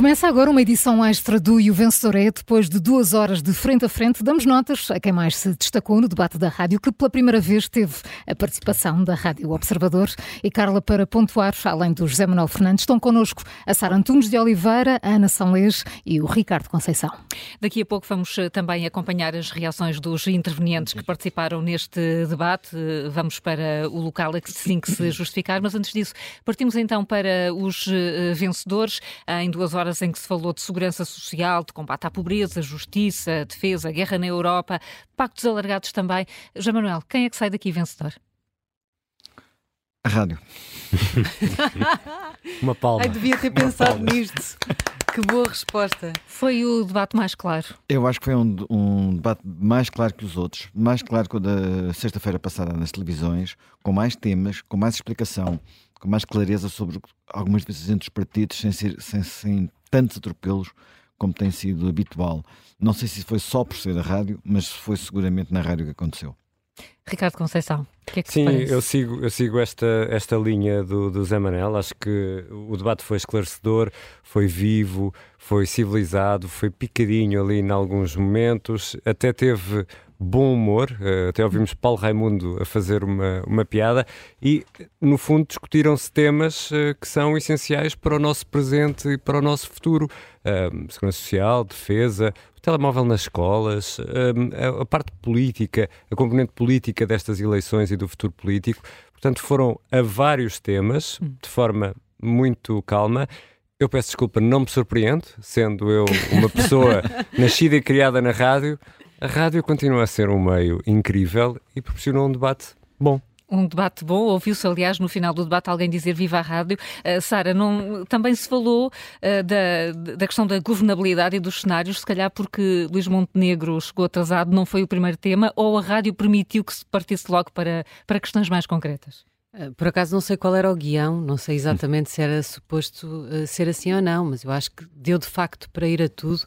Começa agora uma edição extra do E o Vencedor é. Depois de duas horas de frente a frente, damos notas a quem mais se destacou no debate da rádio, que pela primeira vez teve a participação da Rádio Observador. E Carla, para pontuar, além do José Manuel Fernandes, estão connosco a Sara Antunes de Oliveira, a Ana Sanlês e o Ricardo Conceição. Daqui a pouco vamos eh, também acompanhar as reações dos intervenientes que participaram neste debate. Vamos para o local assim que se justificar, mas antes disso, partimos então para os eh, vencedores em duas horas em que se falou de segurança social, de combate à pobreza, justiça, defesa, guerra na Europa, pactos alargados também. João Manuel, quem é que sai daqui vencedor? A rádio. Uma palma. Ai, devia ter pensado nisto. Que boa resposta. Foi o debate mais claro. Eu acho que foi um, um debate mais claro que os outros, mais claro que o da sexta-feira passada nas televisões, com mais temas, com mais explicação, com mais clareza sobre algumas vezes entre os partidos, sem, ser, sem, sem tantos atropelos como tem sido habitual. Não sei se foi só por ser a rádio, mas foi seguramente na rádio que aconteceu. Ricardo Conceição, que é que Sim, eu sigo, eu sigo esta, esta linha do, do Zé Manel. Acho que o debate foi esclarecedor, foi vivo, foi civilizado, foi picadinho ali em alguns momentos, até teve bom humor. Uh, até ouvimos Paulo Raimundo a fazer uma, uma piada e, no fundo, discutiram-se temas uh, que são essenciais para o nosso presente e para o nosso futuro. Uh, segurança social, defesa, o telemóvel nas escolas, a, a parte política, a componente política destas eleições e do futuro político. Portanto, foram a vários temas, hum. de forma muito calma. Eu peço desculpa, não me surpreende, sendo eu uma pessoa nascida e criada na rádio, a rádio continua a ser um meio incrível e proporciona um debate bom. Um debate bom, ouviu-se, aliás, no final do debate alguém dizer viva a rádio. Uh, Sara, também se falou uh, da, da questão da governabilidade e dos cenários, se calhar porque Luís Montenegro chegou atrasado, não foi o primeiro tema, ou a rádio permitiu que se partisse logo para, para questões mais concretas? Eh, por acaso não sei qual era o guião, não sei exatamente se era suposto uh, ser assim ou não, mas eu acho que deu de facto para ir a tudo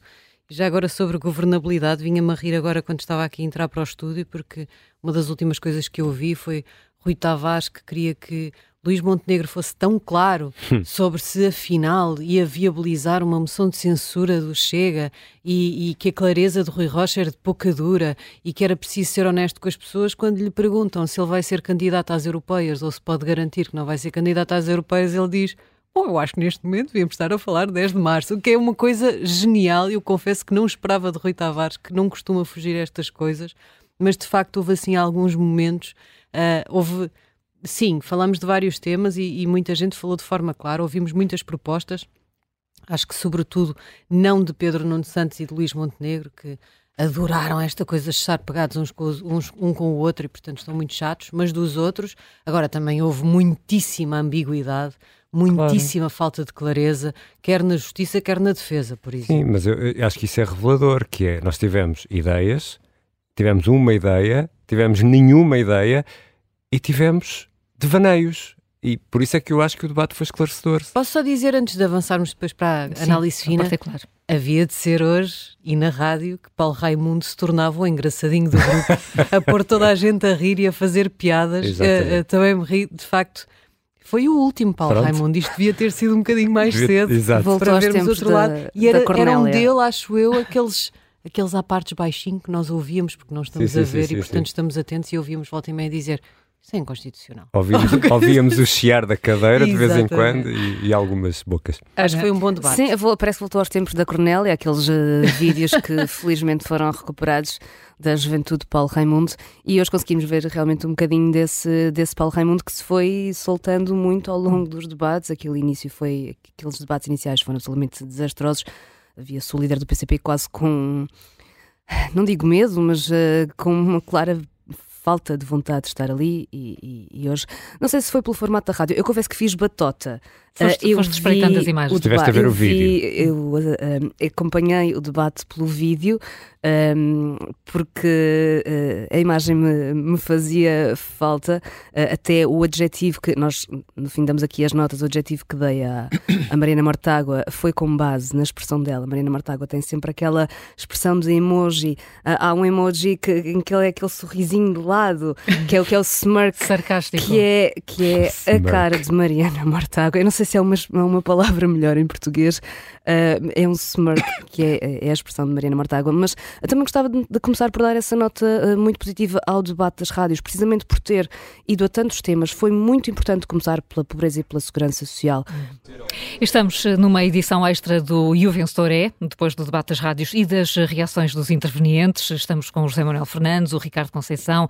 já agora sobre governabilidade, vinha-me a rir agora quando estava aqui a entrar para o estúdio, porque uma das últimas coisas que eu ouvi foi Rui Tavares que queria que Luís Montenegro fosse tão claro hum. sobre se afinal ia viabilizar uma moção de censura do Chega e, e, que a clareza de Rui Rocha era de pouca dura e que era preciso ser honesto com as pessoas quando lhe perguntam se ele vai ser candidato às europeias ou se pode garantir que não vai ser candidato às europeias, ele diz Bom, eu acho que neste momento devíamos estar a falar 10 de março, o que é uma coisa genial. Eu confesso que não esperava de Rui Tavares, que não costuma fugir a estas coisas, mas de facto houve assim alguns momentos. Uh, houve, sim, falamos de vários temas e, e muita gente falou de forma clara, ouvimos muitas propostas. Acho que, sobretudo, não de Pedro Nuno Santos e de Luís Montenegro, que adoraram esta coisa de estar pegados uns com, uns, um com o outro e, portanto, estão muito chatos, mas dos outros, agora também houve muitíssima ambiguidade muitíssima claro. falta de clareza, quer na justiça, quer na defesa, por exemplo. Sim, mas eu, eu acho que isso é revelador, que é, nós tivemos ideias, tivemos uma ideia, tivemos nenhuma ideia e tivemos devaneios. E por isso é que eu acho que o debate foi esclarecedor. Posso só dizer, antes de avançarmos depois para a Sim, análise fina, claro. havia de ser hoje e na rádio que Paulo Raimundo se tornava o engraçadinho do grupo, a pôr toda a gente a rir e a fazer piadas. Uh, uh, também me ri, de facto, foi o último, Paulo Pronto. Raimundo. Isto devia ter sido um bocadinho mais cedo Exato. para vermos outro da, lado. E era, era um dele, acho eu, aqueles aqueles apartes baixinho que nós ouvíamos, porque nós estamos sim, a ver sim, sim, e, portanto, estamos atentos e ouvíamos volta e meia dizer isso é inconstitucional. Ouvíamos, ouvíamos o chiar da cadeira de vez em quando e, e, algumas bocas. Acho que foi um bom debate. Sim, vou, parece que voltou aos tempos da Cornélia, aqueles uh, vídeos que felizmente foram recuperados da juventude de Paulo Raimundo e hoje conseguimos ver realmente um bocadinho desse, desse Paulo Raimundo que se foi soltando muito ao longo dos debates. Aquele início foi, aqueles debates iniciais foram absolutamente desastrosos. Havia-se o líder do PCP quase com, não digo medo, mas uh, com uma clara falta de vontade de estar ali e, e, e, hoje, não sei se foi pelo formato da rádio, eu confesso que fiz batota. Foste, uh, eu foste espreitando as imagens. Estiveste a ver o vídeo. eu uh, acompanhei o debate pelo vídeo um, porque uh, a imagem me, me fazia falta, uh, até o adjetivo que nós, no fim, damos aqui as notas, o adjetivo que dei à, à Marina Mortágua foi com base na expressão dela. Marina Mortágua tem sempre aquela expressão de emoji, uh, há um emoji que, em que é aquele sorrisinho de lado, que é o que é o smirk. Sarcástico. Que é, que é a cara de Mariana Mortágua. Eu não sei se é uma, uma palavra melhor em português. Uh, é um smirk, que é, é, a expressão de Mariana Mortágua. Mas eu também gostava de, de começar por dar essa nota uh, muito positiva ao debate das rádios, precisamente por ter ido a tantos temas. Foi muito importante começar pela pobreza e pela segurança social. Estamos numa edição extra do Juventus é, depois do debate das rádios e das reações dos intervenientes. Estamos com o José Manuel Fernandes, o Ricardo Conceição,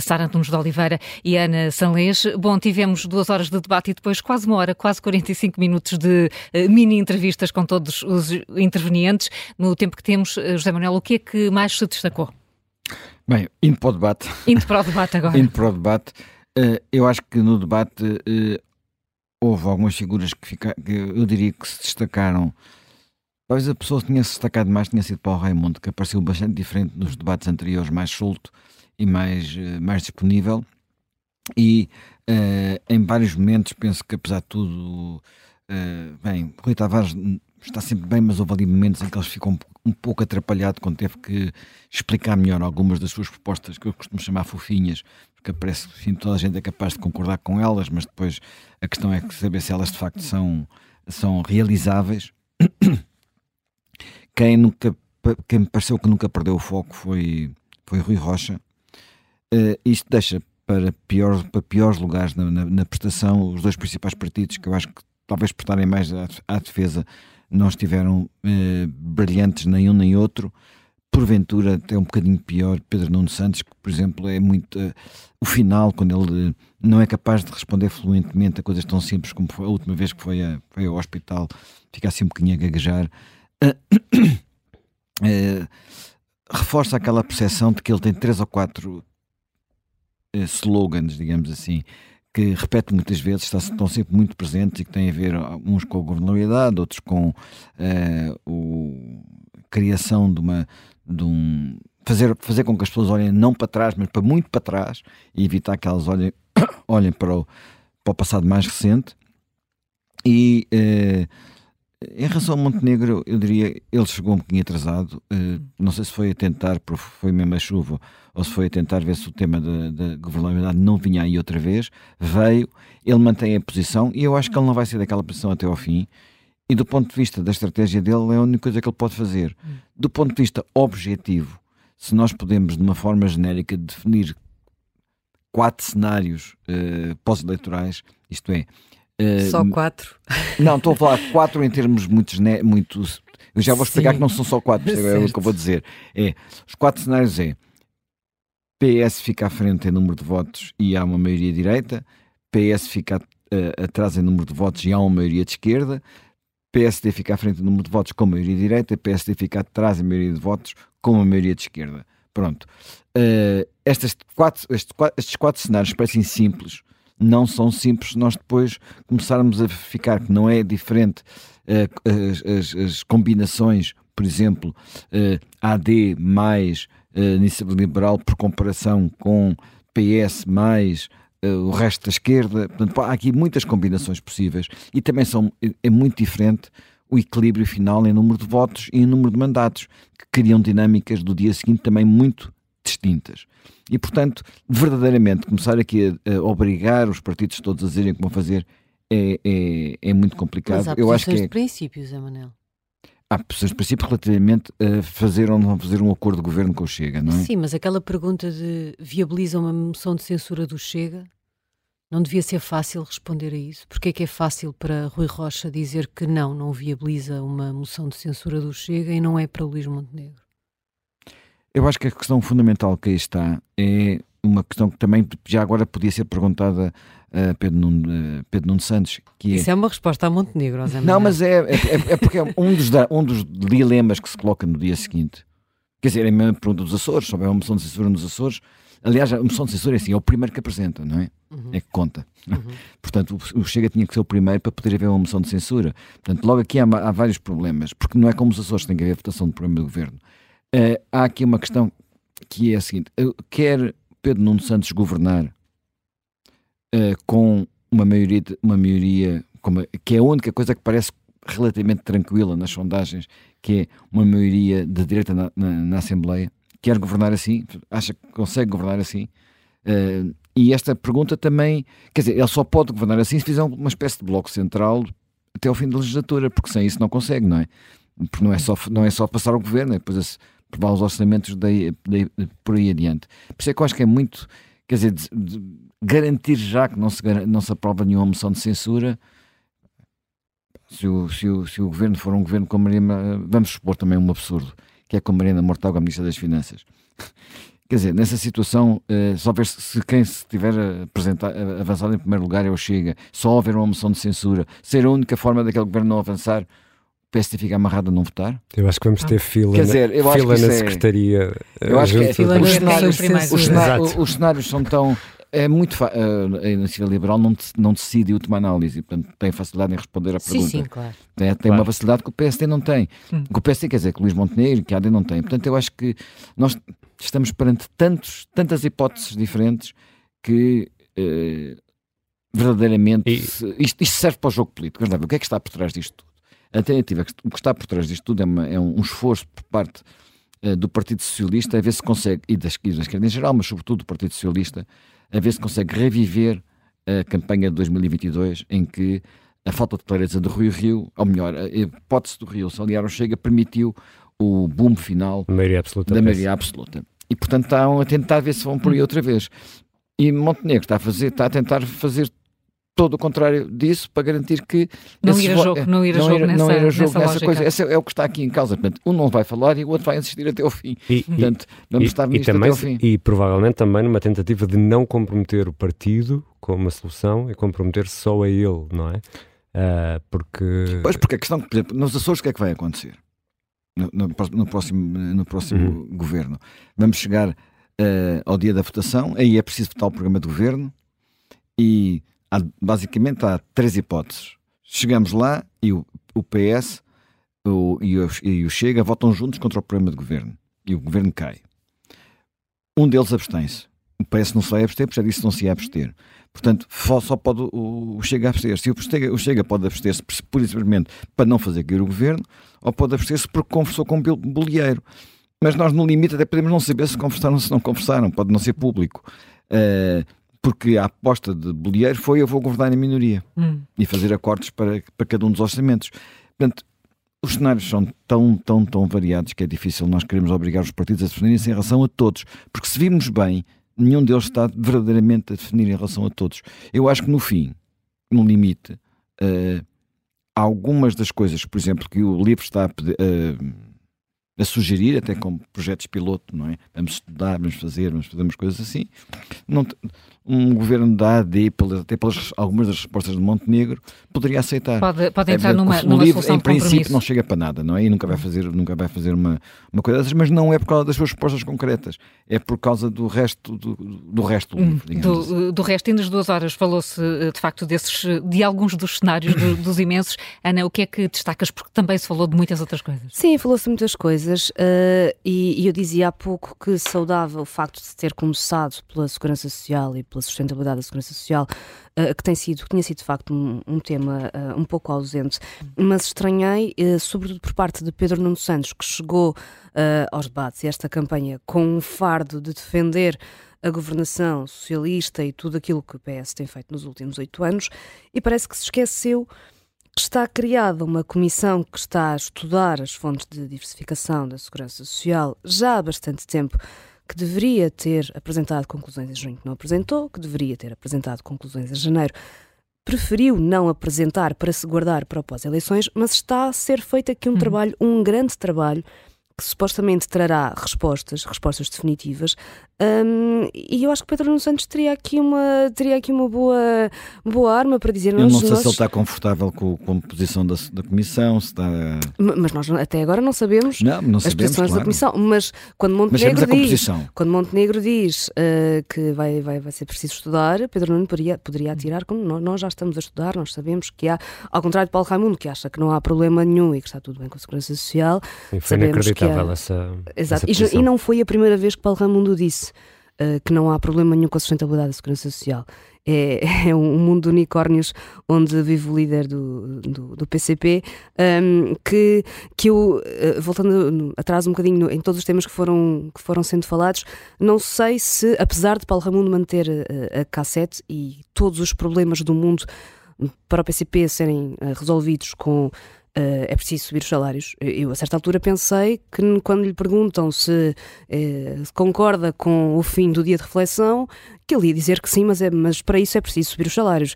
Sara Antunes de Oliveira e Ana Sanlês. Bom, tivemos duas horas de debate e depois quase uma hora, quase 45 minutos de uh, mini entrevistas com todos os intervenientes. No tempo que temos, uh, José Manuel, o que é que mais se destacou? Bem, indo para o debate. Indo para o debate agora. indo para o debate. Eu acho que no debate houve algumas figuras que, fica, que eu diria que se destacaram Talvez a pessoa que tinha se destacado mais tinha sido Paulo Raimundo, que apareceu bastante diferente nos debates anteriores, mais solto e mais, uh, mais disponível. E uh, em vários momentos penso que, apesar de tudo, uh, bem, Rui Tavares está sempre bem, mas houve ali momentos em que ele ficou um, pouco atrapalhado quando teve que explicar melhor algumas das suas propostas, que eu costumo chamar fofinhas, porque parece que toda a gente é capaz de concordar com elas, mas depois a questão é saber se elas de facto são, são realizáveis. Quem, nunca, quem me pareceu que nunca perdeu o foco foi, foi Rui Rocha. Uh, isto deixa para, pior, para piores lugares na, na, na, prestação os dois principais partidos, que eu acho que talvez por estarem mais à, à defesa não estiveram uh, brilhantes nem um nem outro. Porventura, até um bocadinho pior, Pedro Nuno Santos, que, por exemplo, é muito. Uh, o final, quando ele não é capaz de responder fluentemente a coisas tão simples como foi a última vez que foi, a, foi ao hospital, fica assim um bocadinho a gaguejar. Uh, reforça aquela percepção de que ele tem três ou quatro slogans, digamos assim, que repete muitas vezes, estão sempre muito presentes e que têm a ver uns com a governabilidade, outros com uh, o, a criação de uma de um fazer, fazer com que as pessoas olhem não para trás, mas para muito para trás e evitar que elas olhem, olhem para, o, para o passado mais recente e uh, em relação ao Montenegro, eu diria ele chegou um bocadinho atrasado. Não sei se foi a tentar, porque foi mesmo a chuva, ou se foi a tentar ver se o tema da, da governabilidade não vinha aí outra vez. Veio, ele mantém a posição e eu acho que ele não vai ser daquela posição até ao fim. E do ponto de vista da estratégia dele, é a única coisa que ele pode fazer. Do ponto de vista objetivo, se nós podemos, de uma forma genérica, definir quatro cenários uh, pós-eleitorais, isto é, Uh, só quatro? Não, estou a falar quatro em termos muito. muito eu já vou explicar Sim. que não são só quatro, é o que eu vou dizer. É, os quatro cenários é PS fica à frente em número de votos e há uma maioria direita, PS fica uh, atrás em número de votos e há uma maioria de esquerda, PSD fica à frente em número de votos com maioria direita, PSD fica atrás em maioria de votos com uma maioria de esquerda. Pronto. Uh, quatro, estes, quatro, estes quatro cenários parecem simples, não são simples nós depois começarmos a ficar que não é diferente uh, as, as, as, combinações, por exemplo, AD mais iniciativa liberal por comparação com PS mais uh, o resto da esquerda. Portanto, há aqui muitas combinações possíveis e também são, é muito diferente o equilíbrio final em número de votos e em número de mandatos, que criam dinâmicas do dia seguinte também muito distintas. E, portanto, verdadeiramente, começar aqui a, a obrigar os partidos todos a dizerem como fazer é, é, é muito complicado. Mas há Eu acho que é... de princípios, Emanuel. Há posições de princípio relativamente a fazer ou não fazer um acordo de governo com o Chega, não é? Sim, mas aquela pergunta de viabiliza uma moção de censura do Chega, não devia ser fácil responder a isso? Porque é que é fácil para Rui Rocha dizer que não, não viabiliza uma moção de censura do Chega e não é para Luís Montenegro? Eu acho que a questão fundamental que aí está é uma questão que também já agora podia ser perguntada a Pedro Nuno, Pedro Nuno Santos. Que é... Isso é uma resposta a Montenegro, José Não, mas é, é, é, é porque é um dos, um dos dilemas que se coloca no dia seguinte. Quer dizer, é a mesma pergunta dos Açores, houver uma moção de censura nos Açores. Aliás, a moção de censura é assim, é o primeiro que apresenta, não é? Uhum. É que conta. Uhum. Portanto, o, Chega tinha que ser o primeiro para poder haver uma moção de censura. Portanto, logo aqui há, há vários problemas, porque não é como os Açores têm que haver votação do programa do governo. Uh, há aqui uma questão que é a seguinte: quer Pedro Nuno Santos governar uh, com uma maioria, uma maioria que é a única coisa que parece relativamente tranquila nas sondagens, que é uma maioria de direita na, na, na, Assembleia, quer governar assim, acha que consegue governar assim, Uh, e esta pergunta também, quer dizer, ele só pode governar assim se fizer uma espécie de bloco central até ao fim da legislatura, porque sem isso não consegue, não é? Porque não é só, não é só passar o governo, é depois aprovar os orçamentos daí, daí, por aí adiante. Por isso é que eu acho que é muito, quer dizer, de, de garantir já que não se, não se aprova nenhuma moção de censura. Se o, se, o, se o governo for um governo com Marina, vamos supor também um absurdo, que é com Marina Mortágua, a Ministra das Finanças. Quer dizer, nessa situação, uh, só ver se, se quem se tiver avançado em primeiro lugar é o Chega, só houver uma moção de censura, ser a única forma daquele governo não avançar, PSD fica amarrado a não votar? Eu acho que vamos ter fila, Quer dizer, eu fila na é... Secretaria. Eu acho que é, fila os, cenários, os, cenários, os cenários são tão é muito uh, a iniciativa liberal não, não decide última análise, portanto tem facilidade em responder à pergunta. Sim, sim, claro. Tem, tem claro. uma facilidade que o PSD não tem. Hum. Que o PSD quer dizer que o Luís Montenegro que a AD não tem. Portanto, eu acho que nós estamos perante tantos, tantas hipóteses diferentes que uh, verdadeiramente e... isto, isto, serve para o jogo político. Mas, não, o que é que está por trás disto? A o que está por trás disto tudo é, uma, é um esforço por parte uh, do Partido Socialista a ver se consegue, e da esquerda em geral, mas sobretudo do Partido Socialista, a ver se consegue reviver a campanha de 2022 em que a falta de clareza do Rio Rio, ou melhor, a hipótese do Rio se aliar ao Chega permitiu o boom final maioria absoluta, da maioria absoluta. E portanto estão a tentar ver se vão por aí outra vez. E Montenegro está a, fazer, está a tentar fazer todo o contrário disso para garantir que não ir a jogo, não ir a jogo, nessa, não ir a jogo nessa, nessa coisa. Esse é o que está aqui em causa. Portanto, um não vai falar e o outro vai insistir até ao fim. E, Portanto, vamos e, estar e também, até ao fim. E provavelmente também numa tentativa de não comprometer o partido com uma solução e comprometer só a ele, não é? Uh, porque... Pois, porque a questão, por exemplo, nos Açores o que é que vai acontecer? No, no, no próximo, no próximo uhum. governo. Vamos chegar uh, ao dia da votação, aí é preciso votar o programa do governo e há, basicamente há três hipóteses. Chegamos lá e o, o PS o, e, o, e o Chega votam juntos contra o programa de governo e o governo cai. Um deles abstém-se. O PS não se vai abster, porque já disse que não se ia abster. Portanto, só pode o, Chega abster-se. O Chega, o Chega pode abster-se por simplesmente para não fazer cair o governo, ou pode abster-se porque conversou com o bolieiro. Mas nós, no limite, até podemos não saber se conversaram ou se não conversaram, pode não ser público. Uh, porque a aposta de Bolieiro foi eu vou governar em minoria hum. e fazer acordos para, para cada um dos orçamentos. Portanto, os cenários são tão, tão, tão variados que é difícil nós queremos obrigar os partidos a definirem-se em relação a todos, porque se virmos bem, nenhum deles está verdadeiramente a definir em relação a todos. Eu acho que no fim, no limite, uh, algumas das coisas, por exemplo, que o livro está a, uh, a sugerir, até com projetos piloto, não é? Vamos estudar, vamos fazer, vamos fazer umas coisas assim. Não, um governo da AD, até pelas algumas das respostas de Montenegro, poderia aceitar. Pode, pode é entrar é, numa, numa livro, em princípio, não chega para nada, não é? E nunca vai fazer, nunca vai fazer uma, uma coisa dessas, mas não é por causa das suas respostas concretas, é por causa do resto do, do resto do livro. Do, assim. do resto, e nas duas horas falou-se eh, de facto desses, de alguns dos cenários do, dos imensos. Ana, o que é que destacas? Porque também se falou de muitas outras coisas. Sim, falou-se de muitas coisas uh, e, e eu dizia há pouco que saudava o facto de ter começado pela Segurança Social e pela sustentabilidade da Segurança Social, uh, que tem sido, que tinha sido de facto um, um tema uh, um pouco ausente, mas estranhei, sobretudo por parte de Pedro Nuno Santos, que chegou aos debates e esta campanha com um fardo de defender a governação socialista e tudo aquilo que o PS tem feito nos últimos oito anos, e parece que se esqueceu que está criada uma comissão que está a estudar as fontes de diversificação da segurança social já há bastante tempo que deveria ter apresentado conclusões em junho, que não apresentou, que deveria ter apresentado conclusões em janeiro, preferiu não apresentar para se guardar para pós-eleições, mas está a ser feito aqui um uhum. trabalho, um grande trabalho, que supostamente trará respostas, respostas definitivas, um, e eu acho que Pedro Nuno Santos teria aqui uma, teria aqui uma boa, boa arma para dizer. Eu não sei nós... se ele está confortável com, com a posição da, da Comissão, se está. Mas nós até agora não sabemos não, não as sabemos, posições claro. da Comissão. Mas quando Montenegro mas diz, quando Montenegro diz uh, que vai, vai, vai ser preciso estudar, Pedro Nuno poderia, poderia atirar como nós, nós já estamos a estudar, nós sabemos que há, ao contrário de Paulo Raimundo, que acha que não há problema nenhum e que está tudo bem com a Segurança Social. E foi inacreditável há... essa. Exato. Essa e, e não foi a primeira vez que Paulo Raimundo disse. Eh, que não há problema nenhum com a sustentabilidade da segurança social. é, é um mundo de unicórnios onde vive o líder do, do, do PCP, um, que, que eu, eh, voltando atrás um bocadinho em todos os temas que foram, que foram sendo falados, não sei se, apesar de Paulo Raimundo manter a, a cassete e todos os problemas do mundo para o PCP serem resolvidos com Uh, é preciso subir os salários. Eu, a certa altura, pensei que quando lhe perguntam se, uh, concorda com o fim do dia de reflexão, que ele ia dizer que sim, mas, é, mas para isso é preciso subir os salários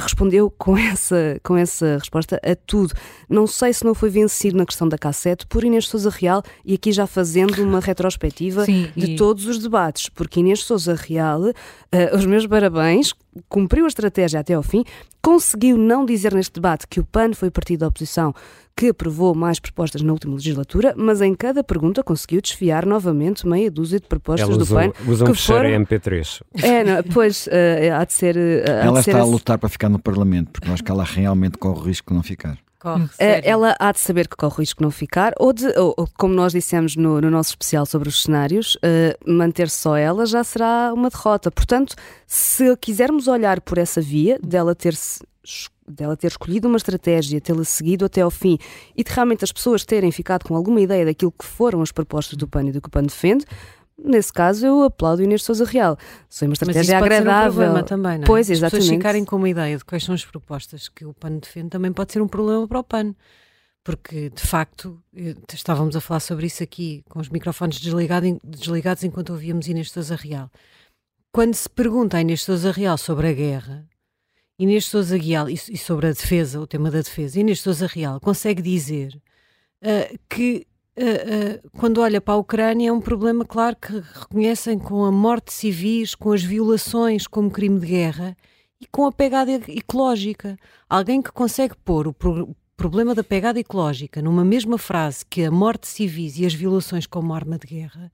respondeu com essa, com essa resposta a tudo. Não sei se não foi vencido na questão da cassete por Inês Souza Real e aqui já fazendo uma retrospectiva Sim, de e... todos os debates, porque Inês Souza Real, uh, os meus parabéns, cumpriu a estratégia até ao fim, conseguiu não dizer neste debate que o PAN foi partido da oposição que aprovou mais propostas na última legislatura, mas em cada pergunta conseguiu desfiar novamente meia dúzia de propostas Ela do PAN. Usa um que foram... MP3. É, não, pois, uh, há de ser. Uh, Ela de está a lutar para ficar no Parlamento, porque eu acho que ela realmente corre o risco de não ficar. Corre, ela há de saber que corre o risco de não ficar, ou, de, ou, como nós dissemos no, no, nosso especial sobre os cenários, uh, manter só ela já será uma derrota. Portanto, se quisermos olhar por essa via dela ter-se dela ter escolhido uma estratégia, tê-la seguido até ao fim e de realmente as pessoas terem ficado com alguma ideia daquilo que foram as propostas do PAN e do que o PAN defende, nesse caso eu aplaudo Inês de Sousa Real. Foi uma estratégia Mas isso agradável. Pode ser um problema também, não é? Pois, exatamente. As pessoas ficarem com uma ideia de quais são as propostas que o PAN defende também pode ser um problema para o PAN. Porque, de facto, estávamos a falar sobre isso aqui com os microfones desligados, desligados enquanto ouvíamos Inês de Sousa Real. Quando se pergunta a Inês de Sousa Real sobre a guerra, Inês Souza Guial, e, e, sobre a defesa, o tema da defesa, Inês Souza Real consegue dizer uh, que uh, quando olha para a Ucrânia é um problema, claro, que reconhecem com a morte de civis, com as violações como crime de guerra e com a pegada ecológica. Alguém que consegue pôr o pro problema da pegada ecológica numa mesma frase que a morte de civis e as violações como arma de guerra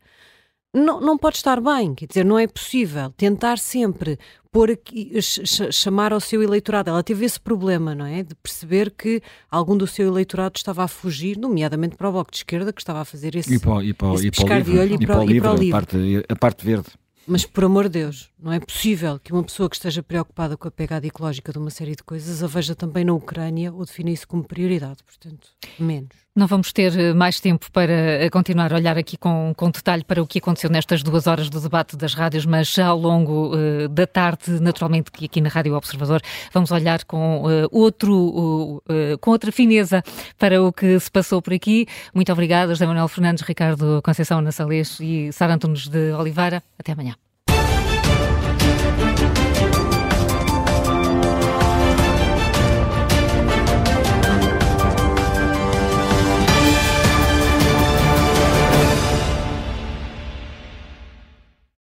não, não pode estar bem, quer dizer, não é possível tentar sempre pôr aqui, chamar ao seu eleitorado. Ela teve esse problema, não é? De perceber que algum do seu eleitorado estava a fugir, nomeadamente para o Bloco de Esquerda, que estava a fazer esse, e para, e para, esse e para de olho e para, e para o livro. A parte, a parte verde. Mas, por amor de Deus, não é possível que uma pessoa que esteja preocupada com a pegada ecológica de uma série de coisas a veja também na Ucrânia ou defina isso como prioridade. Portanto, menos. Não vamos ter eh, mais tempo para eh, continuar a olhar aqui com, com detalhe para o que aconteceu nestas duas horas do debate das rádios, mas ao longo uh, da tarde, naturalmente, aqui na Rádio Observador, vamos olhar com uh, outro, uh, com outra fineza para o que se passou por aqui. Muito obrigada, José Manuel Fernandes, Ricardo Conceição Nassalês e Sara Antunes de Oliveira. Até amanhã.